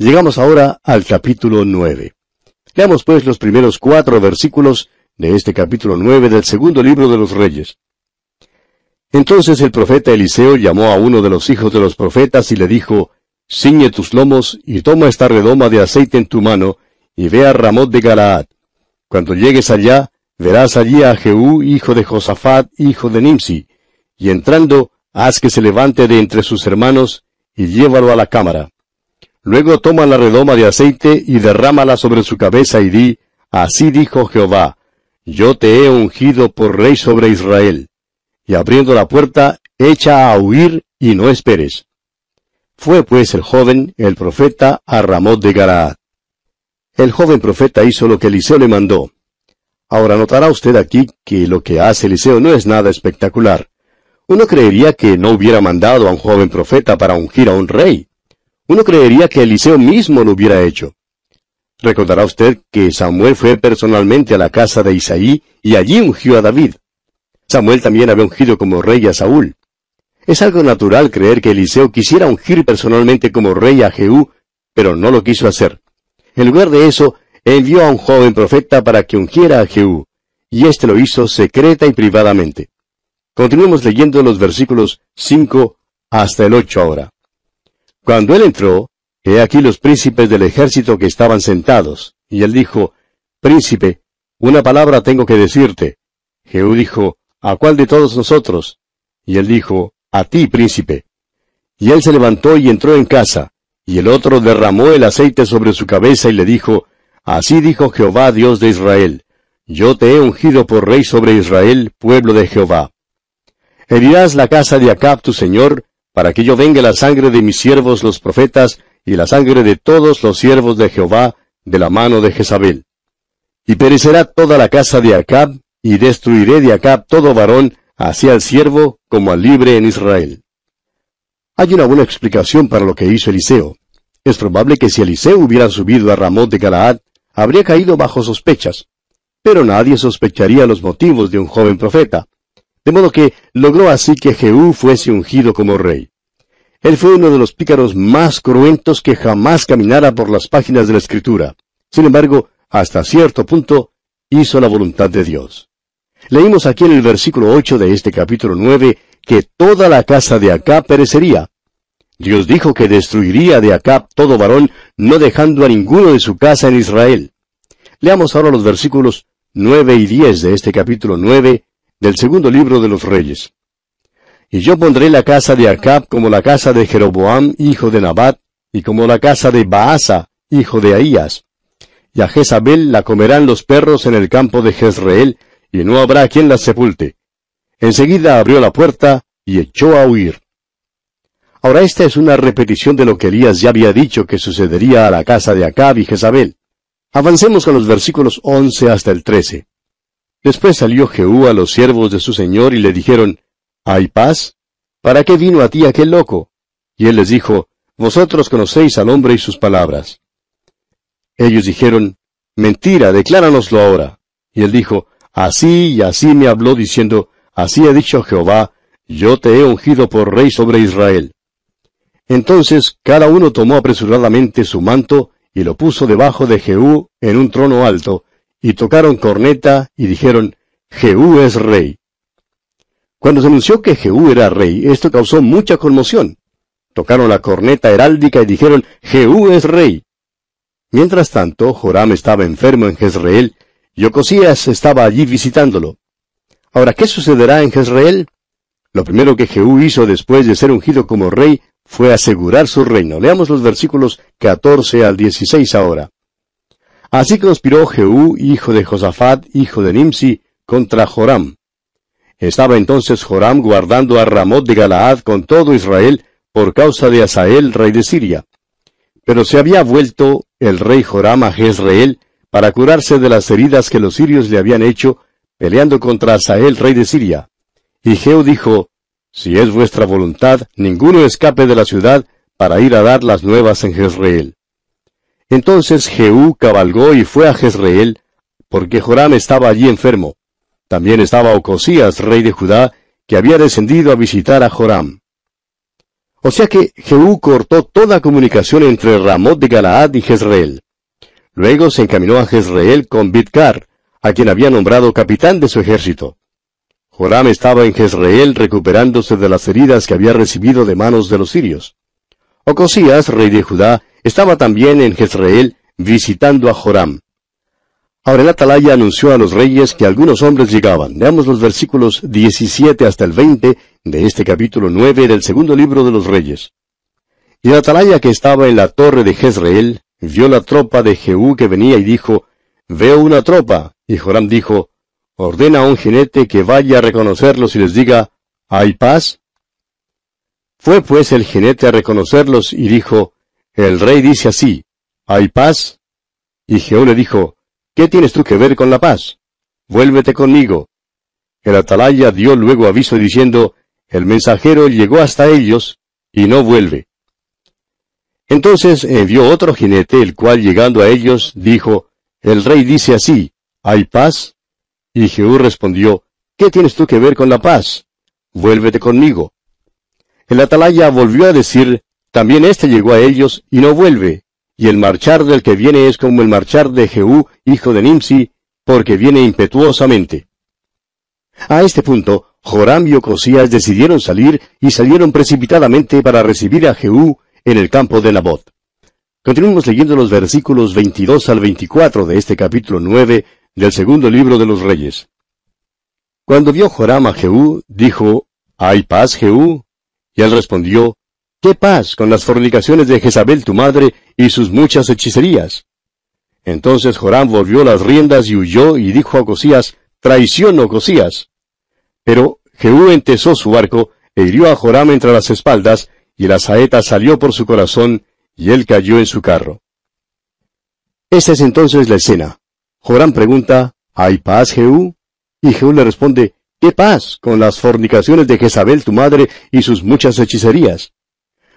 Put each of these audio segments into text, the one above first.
Llegamos ahora al capítulo nueve. Leamos pues los primeros cuatro versículos de este capítulo nueve del segundo libro de los Reyes. Entonces el profeta Eliseo llamó a uno de los hijos de los profetas y le dijo, Ciñe tus lomos y toma esta redoma de aceite en tu mano, y ve a Ramot de Galaad. Cuando llegues allá, verás allí a Jehú, hijo de Josafat, hijo de Nimsi, y entrando, haz que se levante de entre sus hermanos, y llévalo a la cámara. Luego toma la redoma de aceite y derrámala sobre su cabeza y di, Así dijo Jehová, Yo te he ungido por rey sobre Israel. Y abriendo la puerta, echa a huir y no esperes. Fue pues el joven, el profeta, a Ramot de Garaad. El joven profeta hizo lo que Eliseo le mandó. Ahora notará usted aquí que lo que hace Eliseo no es nada espectacular. Uno creería que no hubiera mandado a un joven profeta para ungir a un rey. Uno creería que Eliseo mismo lo hubiera hecho. Recordará usted que Samuel fue personalmente a la casa de Isaí y allí ungió a David. Samuel también había ungido como rey a Saúl. Es algo natural creer que Eliseo quisiera ungir personalmente como rey a Jehú, pero no lo quiso hacer. En lugar de eso, envió a un joven profeta para que ungiera a Jehú, y éste lo hizo secreta y privadamente. Continuemos leyendo los versículos 5 hasta el 8 ahora. Cuando él entró, he aquí los príncipes del ejército que estaban sentados, y él dijo, Príncipe, una palabra tengo que decirte. Jehú dijo, ¿A cuál de todos nosotros? Y él dijo, A ti, príncipe. Y él se levantó y entró en casa, y el otro derramó el aceite sobre su cabeza y le dijo, Así dijo Jehová Dios de Israel, Yo te he ungido por rey sobre Israel, pueblo de Jehová. Herirás la casa de Acab tu señor, para que yo venga la sangre de mis siervos los profetas, y la sangre de todos los siervos de Jehová, de la mano de Jezabel. Y perecerá toda la casa de Acab, y destruiré de Acab todo varón, así al siervo como al libre en Israel. Hay una buena explicación para lo que hizo Eliseo. Es probable que si Eliseo hubiera subido a Ramón de Galaad, habría caído bajo sospechas. Pero nadie sospecharía los motivos de un joven profeta. De modo que logró así que Jehú fuese ungido como rey. Él fue uno de los pícaros más cruentos que jamás caminara por las páginas de la Escritura. Sin embargo, hasta cierto punto, hizo la voluntad de Dios. Leímos aquí en el versículo 8 de este capítulo 9 que toda la casa de Acab perecería. Dios dijo que destruiría de Acab todo varón, no dejando a ninguno de su casa en Israel. Leamos ahora los versículos 9 y 10 de este capítulo 9 del segundo libro de los Reyes. Y yo pondré la casa de Acab como la casa de Jeroboam, hijo de Nabat, y como la casa de Baasa, hijo de Ahías. Y a Jezabel la comerán los perros en el campo de Jezreel, y no habrá quien la sepulte. Enseguida abrió la puerta y echó a huir. Ahora esta es una repetición de lo que Elías ya había dicho que sucedería a la casa de Acab y Jezabel. Avancemos con los versículos 11 hasta el 13. Después salió Jehú a los siervos de su señor y le dijeron, ¿Hay paz? ¿Para qué vino a ti aquel loco? Y él les dijo, Vosotros conocéis al hombre y sus palabras. Ellos dijeron, Mentira, decláranoslo ahora. Y él dijo, Así y así me habló diciendo, Así ha dicho Jehová, yo te he ungido por rey sobre Israel. Entonces cada uno tomó apresuradamente su manto y lo puso debajo de Jehú en un trono alto, y tocaron corneta y dijeron, Jehú es rey. Cuando se anunció que Jehú era rey, esto causó mucha conmoción. Tocaron la corneta heráldica y dijeron, Jehú es rey. Mientras tanto, Joram estaba enfermo en Jezreel, y Ocosías estaba allí visitándolo. Ahora, ¿qué sucederá en Jezreel? Lo primero que Jehú hizo después de ser ungido como rey fue asegurar su reino. Leamos los versículos 14 al 16 ahora. Así conspiró Jehú, hijo de Josafat, hijo de Nimsi, contra Joram. Estaba entonces Joram guardando a Ramot de Galaad con todo Israel por causa de Asael, rey de Siria. Pero se había vuelto el rey Joram a Jezreel para curarse de las heridas que los sirios le habían hecho peleando contra Asael, rey de Siria. Y Jehú dijo, Si es vuestra voluntad, ninguno escape de la ciudad para ir a dar las nuevas en Jezreel. Entonces Jehú cabalgó y fue a Jezreel, porque Joram estaba allí enfermo. También estaba Ocosías, rey de Judá, que había descendido a visitar a Joram. O sea que Jehú cortó toda comunicación entre Ramot de Galaad y Jezreel. Luego se encaminó a Jezreel con Bidkar, a quien había nombrado capitán de su ejército. Joram estaba en Jezreel recuperándose de las heridas que había recibido de manos de los sirios. Ocosías, rey de Judá, estaba también en Jezreel visitando a Joram. Ahora el atalaya anunció a los reyes que algunos hombres llegaban. Veamos los versículos 17 hasta el 20 de este capítulo 9 del segundo libro de los reyes. Y el atalaya que estaba en la torre de Jezreel vio la tropa de Jehú que venía y dijo, Veo una tropa. Y Joram dijo, Ordena a un jinete que vaya a reconocerlos y les diga, ¿hay paz? Fue pues el jinete a reconocerlos y dijo, El rey dice así, ¿hay paz? Y Jehú le dijo, ¿Qué tienes tú que ver con la paz? Vuélvete conmigo. El atalaya dio luego aviso diciendo, El mensajero llegó hasta ellos y no vuelve. Entonces envió otro jinete, el cual llegando a ellos dijo, El rey dice así, ¿hay paz? Y Jehú respondió, ¿qué tienes tú que ver con la paz? Vuélvete conmigo. El atalaya volvió a decir, también éste llegó a ellos y no vuelve, y el marchar del que viene es como el marchar de Jehú, hijo de Nimsi, porque viene impetuosamente. A este punto, Joram y Ocosías decidieron salir y salieron precipitadamente para recibir a Jehú en el campo de Nabot. Continuamos leyendo los versículos 22 al 24 de este capítulo 9 del segundo libro de los Reyes. Cuando vio Joram a Jehú, dijo, ¿Hay paz, Jehú? Y él respondió, ¿Qué paz con las fornicaciones de Jezabel tu madre y sus muchas hechicerías? Entonces Joram volvió las riendas y huyó y dijo a Ocosías, Traición, Ocosías. Pero Jehú entesó su arco e hirió a Joram entre las espaldas, y la saeta salió por su corazón, y él cayó en su carro. Esta es entonces la escena. Joram pregunta, ¿Hay paz, Jehú? Y Jehú le responde, ¿Qué paz con las fornicaciones de Jezabel tu madre y sus muchas hechicerías?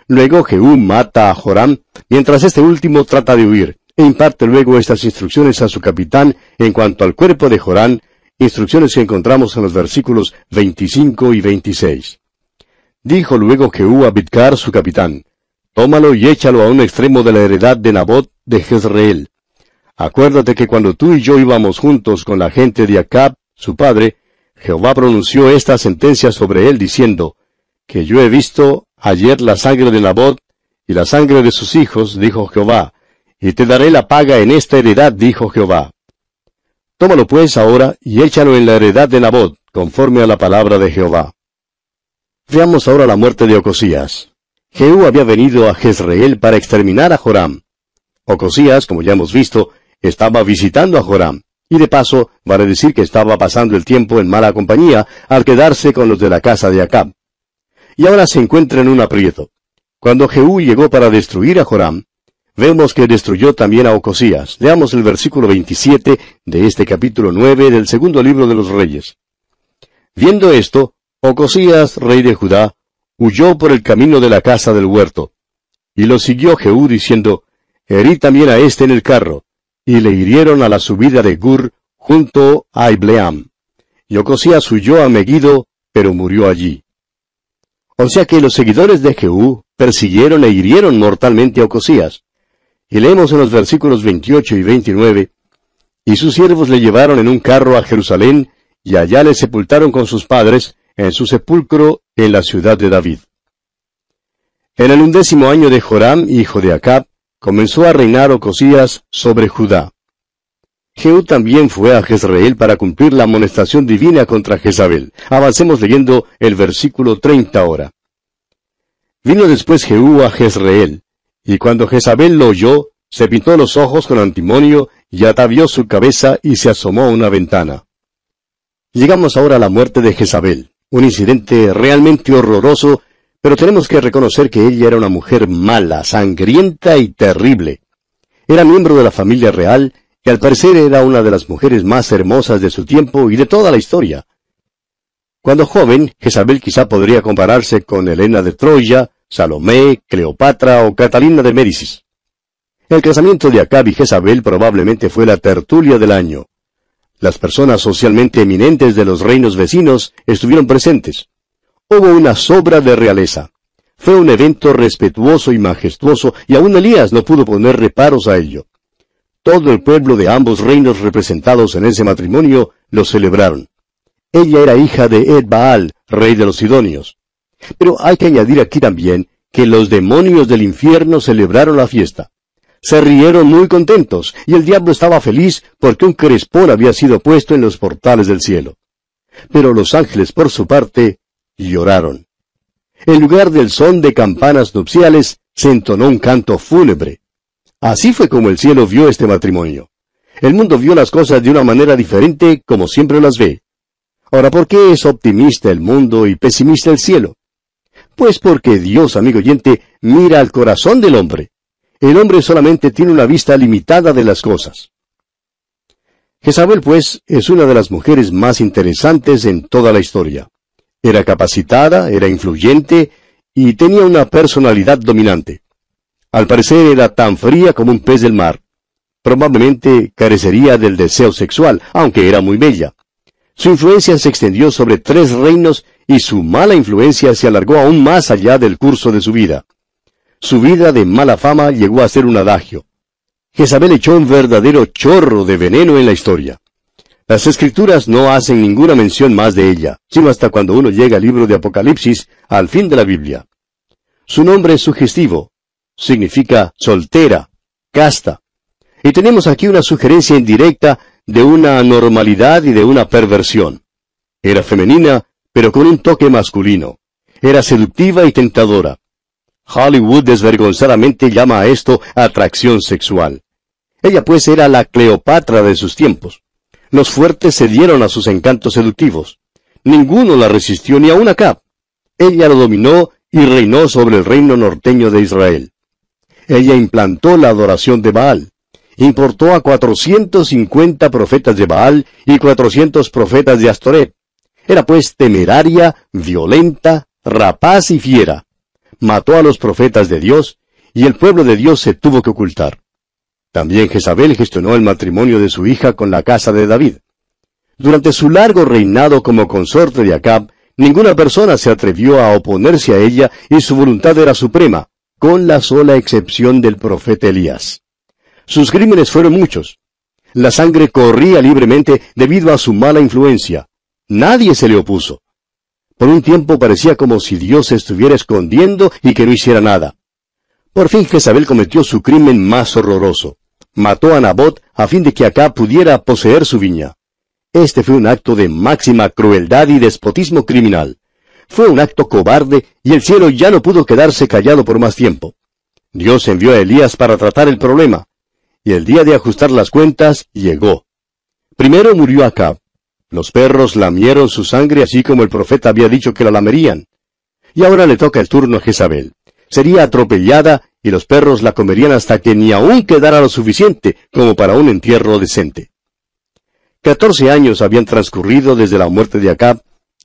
Luego Jehú mata a Joram, mientras este último trata de huir, e imparte luego estas instrucciones a su capitán en cuanto al cuerpo de Joram, instrucciones que encontramos en los versículos 25 y 26. Dijo luego Jehú a Bidkar su capitán, Tómalo y échalo a un extremo de la heredad de Nabot de Jezreel. Acuérdate que cuando tú y yo íbamos juntos con la gente de Acab, su padre, Jehová pronunció esta sentencia sobre él diciendo, que yo he visto ayer la sangre de Nabot y la sangre de sus hijos, dijo Jehová, y te daré la paga en esta heredad, dijo Jehová. Tómalo pues ahora y échalo en la heredad de Nabot, conforme a la palabra de Jehová. Veamos ahora la muerte de Ocosías. Jehú había venido a Jezreel para exterminar a Joram. Ocosías, como ya hemos visto, estaba visitando a Joram, y de paso vale decir que estaba pasando el tiempo en mala compañía al quedarse con los de la casa de Acab y ahora se encuentra en un aprieto. Cuando Jehú llegó para destruir a Joram, vemos que destruyó también a Ocosías. Leamos el versículo 27 de este capítulo 9 del segundo libro de los Reyes. Viendo esto, Ocosías, rey de Judá, huyó por el camino de la casa del huerto. Y lo siguió Jehú diciendo, Herí también a éste en el carro, y le hirieron a la subida de Gur junto a Ibleam. Y Ocosías huyó a Megido, pero murió allí. O sea que los seguidores de Jehú persiguieron e hirieron mortalmente a Ocosías. Y leemos en los versículos 28 y 29, Y sus siervos le llevaron en un carro a Jerusalén, y allá le sepultaron con sus padres, en su sepulcro en la ciudad de David. En el undécimo año de Joram, hijo de Acab, comenzó a reinar Ocosías sobre Judá. Jehú también fue a Jezreel para cumplir la amonestación divina contra Jezabel. Avancemos leyendo el versículo 30 ahora. Vino después Jehú a Jezreel, y cuando Jezabel lo oyó, se pintó los ojos con antimonio y atavió su cabeza y se asomó a una ventana. Llegamos ahora a la muerte de Jezabel, un incidente realmente horroroso, pero tenemos que reconocer que ella era una mujer mala, sangrienta y terrible. Era miembro de la familia real que al parecer era una de las mujeres más hermosas de su tiempo y de toda la historia. Cuando joven, Jezabel quizá podría compararse con Helena de Troya, Salomé, Cleopatra o Catalina de Médicis. El casamiento de Acab y Jezabel probablemente fue la tertulia del año. Las personas socialmente eminentes de los reinos vecinos estuvieron presentes. Hubo una sobra de realeza. Fue un evento respetuoso y majestuoso, y aún Elías no pudo poner reparos a ello. Todo el pueblo de ambos reinos representados en ese matrimonio lo celebraron. Ella era hija de Ed Baal, rey de los Sidonios. Pero hay que añadir aquí también que los demonios del infierno celebraron la fiesta. Se rieron muy contentos, y el diablo estaba feliz porque un crespón había sido puesto en los portales del cielo. Pero los ángeles, por su parte, lloraron. En lugar del son de campanas nupciales, se entonó un canto fúnebre. Así fue como el cielo vio este matrimonio. El mundo vio las cosas de una manera diferente como siempre las ve. Ahora, ¿por qué es optimista el mundo y pesimista el cielo? Pues porque Dios, amigo oyente, mira al corazón del hombre. El hombre solamente tiene una vista limitada de las cosas. Jezabel, pues, es una de las mujeres más interesantes en toda la historia. Era capacitada, era influyente y tenía una personalidad dominante. Al parecer era tan fría como un pez del mar. Probablemente carecería del deseo sexual, aunque era muy bella. Su influencia se extendió sobre tres reinos y su mala influencia se alargó aún más allá del curso de su vida. Su vida de mala fama llegó a ser un adagio. Jezabel echó un verdadero chorro de veneno en la historia. Las escrituras no hacen ninguna mención más de ella, sino hasta cuando uno llega al libro de Apocalipsis, al fin de la Biblia. Su nombre es sugestivo, significa soltera, casta. Y tenemos aquí una sugerencia indirecta de una anormalidad y de una perversión. Era femenina, pero con un toque masculino. Era seductiva y tentadora. Hollywood desvergonzadamente llama a esto atracción sexual. Ella pues era la Cleopatra de sus tiempos. Los fuertes cedieron a sus encantos seductivos. Ninguno la resistió ni aun Acab. Ella lo dominó y reinó sobre el reino norteño de Israel. Ella implantó la adoración de Baal. Importó a 450 profetas de Baal y 400 profetas de Astoret. Era pues temeraria, violenta, rapaz y fiera. Mató a los profetas de Dios, y el pueblo de Dios se tuvo que ocultar. También Jezabel gestionó el matrimonio de su hija con la casa de David. Durante su largo reinado como consorte de Acab, ninguna persona se atrevió a oponerse a ella y su voluntad era suprema, con la sola excepción del profeta Elías. Sus crímenes fueron muchos. La sangre corría libremente debido a su mala influencia. Nadie se le opuso. Por un tiempo parecía como si Dios se estuviera escondiendo y que no hiciera nada. Por fin Jezabel cometió su crimen más horroroso mató a Nabot a fin de que acá pudiera poseer su viña. Este fue un acto de máxima crueldad y despotismo criminal. Fue un acto cobarde y el cielo ya no pudo quedarse callado por más tiempo. Dios envió a Elías para tratar el problema, y el día de ajustar las cuentas llegó. Primero murió Acab. Los perros lamieron su sangre así como el profeta había dicho que la lamerían. Y ahora le toca el turno a Jezabel. Sería atropellada y los perros la comerían hasta que ni aún quedara lo suficiente como para un entierro decente. Catorce años habían transcurrido desde la muerte de Acab,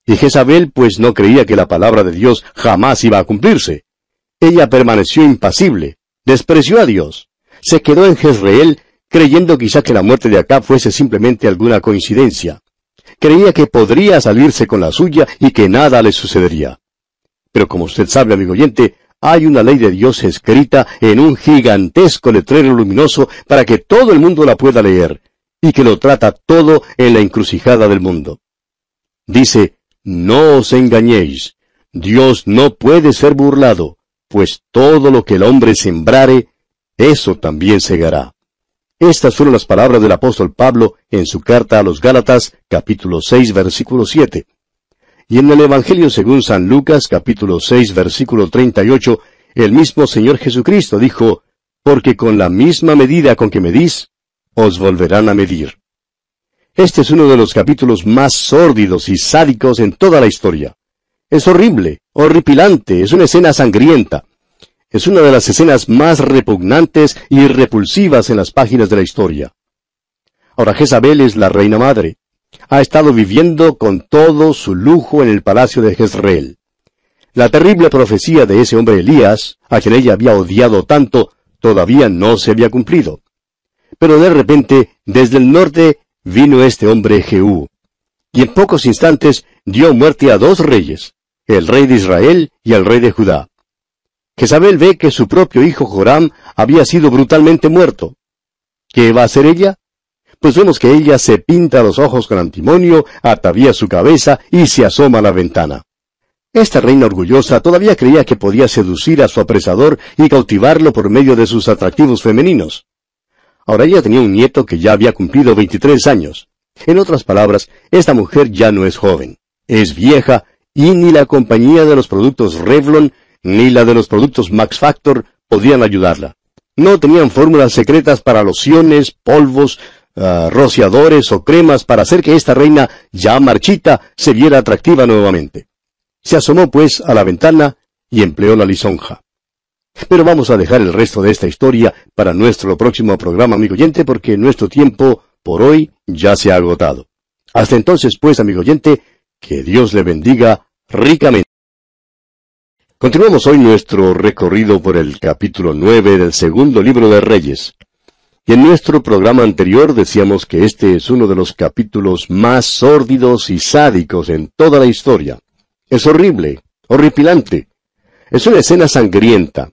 y Jezabel pues no creía que la palabra de Dios jamás iba a cumplirse. Ella permaneció impasible, despreció a Dios, se quedó en Jezreel creyendo quizá que la muerte de Acab fuese simplemente alguna coincidencia. Creía que podría salirse con la suya y que nada le sucedería. Pero como usted sabe, amigo oyente, hay una ley de Dios escrita en un gigantesco letrero luminoso para que todo el mundo la pueda leer, y que lo trata todo en la encrucijada del mundo. Dice, no os engañéis, Dios no puede ser burlado, pues todo lo que el hombre sembrare, eso también segará. Estas fueron las palabras del apóstol Pablo en su carta a los Gálatas, capítulo 6, versículo 7. Y en el Evangelio según San Lucas capítulo 6 versículo 38, el mismo Señor Jesucristo dijo, Porque con la misma medida con que medís, os volverán a medir. Este es uno de los capítulos más sórdidos y sádicos en toda la historia. Es horrible, horripilante, es una escena sangrienta. Es una de las escenas más repugnantes y repulsivas en las páginas de la historia. Ahora Jezabel es la reina madre ha estado viviendo con todo su lujo en el palacio de Jezreel. La terrible profecía de ese hombre Elías, a quien ella había odiado tanto, todavía no se había cumplido. Pero de repente, desde el norte, vino este hombre Jehú, y en pocos instantes dio muerte a dos reyes, el rey de Israel y el rey de Judá. Jezabel ve que su propio hijo Joram había sido brutalmente muerto. ¿Qué va a hacer ella? Pues vemos que ella se pinta los ojos con antimonio, atavía su cabeza y se asoma a la ventana. Esta reina orgullosa todavía creía que podía seducir a su apresador y cautivarlo por medio de sus atractivos femeninos. Ahora ella tenía un nieto que ya había cumplido 23 años. En otras palabras, esta mujer ya no es joven, es vieja y ni la compañía de los productos Revlon ni la de los productos Max Factor podían ayudarla. No tenían fórmulas secretas para lociones, polvos, uh, rociadores o cremas para hacer que esta reina ya marchita se viera atractiva nuevamente. Se asomó pues a la ventana y empleó la lisonja. Pero vamos a dejar el resto de esta historia para nuestro próximo programa, amigo oyente, porque nuestro tiempo por hoy ya se ha agotado. Hasta entonces, pues, amigo oyente, que Dios le bendiga ricamente. Continuamos hoy nuestro recorrido por el capítulo nueve del segundo libro de Reyes. Y en nuestro programa anterior decíamos que este es uno de los capítulos más sórdidos y sádicos en toda la historia. Es horrible, horripilante. Es una escena sangrienta.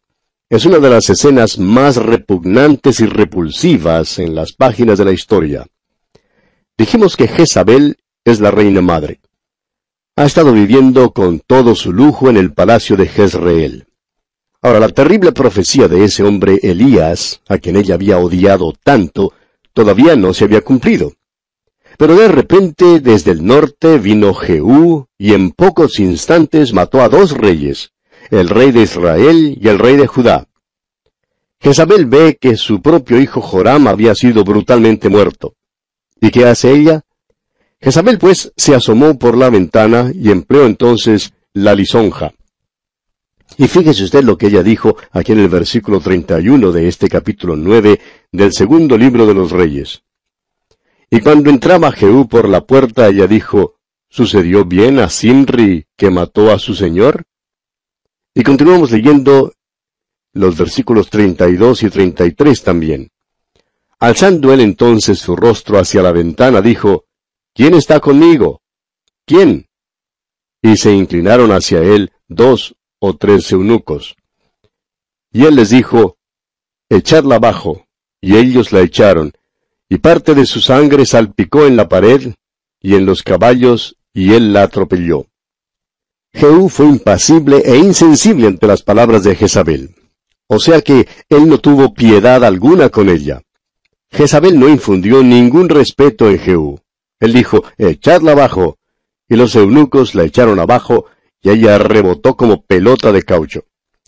Es una de las escenas más repugnantes y repulsivas en las páginas de la historia. Dijimos que Jezabel es la reina madre. Ha estado viviendo con todo su lujo en el palacio de Jezreel. Ahora, la terrible profecía de ese hombre Elías, a quien ella había odiado tanto, todavía no se había cumplido. Pero de repente desde el norte vino Jehú y en pocos instantes mató a dos reyes, el rey de Israel y el rey de Judá. Jezabel ve que su propio hijo Joram había sido brutalmente muerto. ¿Y qué hace ella? Jezabel pues se asomó por la ventana y empleó entonces la lisonja. Y fíjese usted lo que ella dijo aquí en el versículo 31 de este capítulo 9 del segundo libro de los Reyes. Y cuando entraba Jehú por la puerta, ella dijo, ¿Sucedió bien a Sinri que mató a su señor? Y continuamos leyendo los versículos 32 y 33 también. Alzando él entonces su rostro hacia la ventana, dijo, ¿Quién está conmigo? ¿Quién? Y se inclinaron hacia él dos o tres eunucos. Y él les dijo, Echadla abajo. Y ellos la echaron, y parte de su sangre salpicó en la pared y en los caballos, y él la atropelló. Jehú fue impasible e insensible ante las palabras de Jezabel. O sea que él no tuvo piedad alguna con ella. Jezabel no infundió ningún respeto en Jehú. Él dijo, echadla abajo. Y los eunucos la echaron abajo, y ella rebotó como pelota de caucho.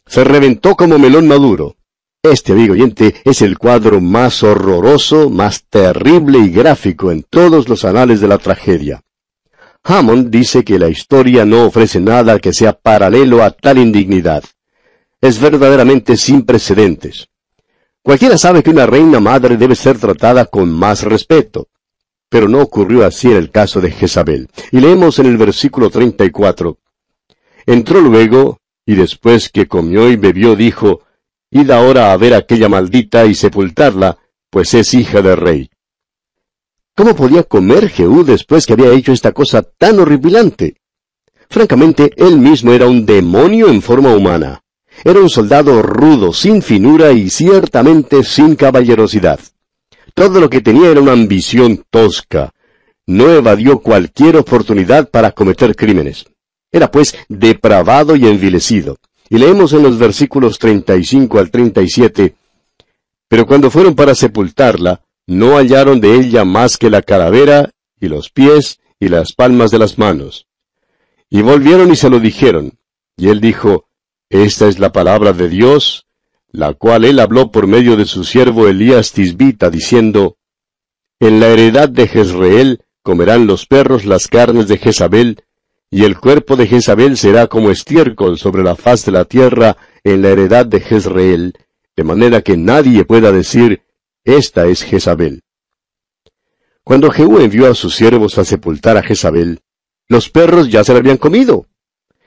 Se reventó como melón maduro. Este, amigo oyente, es el cuadro más horroroso, más terrible y gráfico en todos los anales de la tragedia. Hammond dice que la historia no ofrece nada que sea paralelo a tal indignidad. Es verdaderamente sin precedentes. Cualquiera sabe que una reina madre debe ser tratada con más respeto. Pero no ocurrió así en el caso de Jezabel. Y leemos en el versículo 34. Entró luego, y después que comió y bebió, dijo, Id ahora a ver aquella maldita y sepultarla, pues es hija de rey. ¿Cómo podía comer Jehú después que había hecho esta cosa tan horripilante? Francamente, él mismo era un demonio en forma humana. Era un soldado rudo, sin finura y ciertamente sin caballerosidad. Todo lo que tenía era una ambición tosca. No evadió cualquier oportunidad para cometer crímenes. Era pues depravado y envilecido. Y leemos en los versículos 35 al 37, Pero cuando fueron para sepultarla, no hallaron de ella más que la calavera y los pies y las palmas de las manos. Y volvieron y se lo dijeron. Y él dijo, Esta es la palabra de Dios, la cual él habló por medio de su siervo Elías Tisbita, diciendo, En la heredad de Jezreel comerán los perros las carnes de Jezabel, y el cuerpo de Jezabel será como estiércol sobre la faz de la tierra en la heredad de Jezreel, de manera que nadie pueda decir, esta es Jezabel. Cuando Jehú envió a sus siervos a sepultar a Jezabel, los perros ya se la habían comido.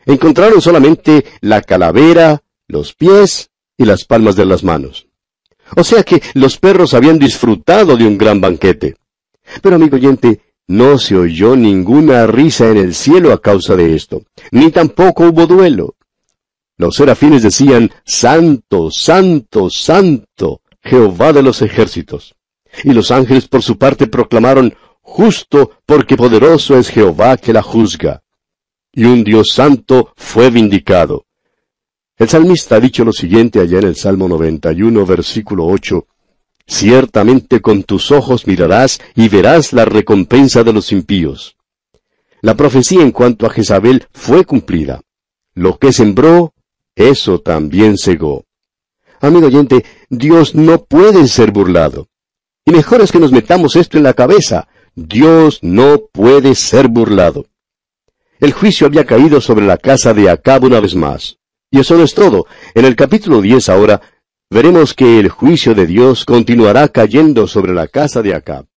Encontraron solamente la calavera, los pies y las palmas de las manos. O sea que los perros habían disfrutado de un gran banquete. Pero amigo oyente, no se oyó ninguna risa en el cielo a causa de esto, ni tampoco hubo duelo. Los serafines decían, Santo, Santo, Santo, Jehová de los ejércitos. Y los ángeles por su parte proclamaron, Justo, porque poderoso es Jehová que la juzga. Y un Dios santo fue vindicado. El salmista ha dicho lo siguiente allá en el Salmo 91, versículo 8, Ciertamente con tus ojos mirarás y verás la recompensa de los impíos. La profecía en cuanto a Jezabel fue cumplida. Lo que sembró, eso también cegó. Amigo oyente, Dios no puede ser burlado. Y mejor es que nos metamos esto en la cabeza. Dios no puede ser burlado. El juicio había caído sobre la casa de Acab una vez más. Y eso no es todo. En el capítulo 10 ahora veremos que el juicio de Dios continuará cayendo sobre la casa de Acab.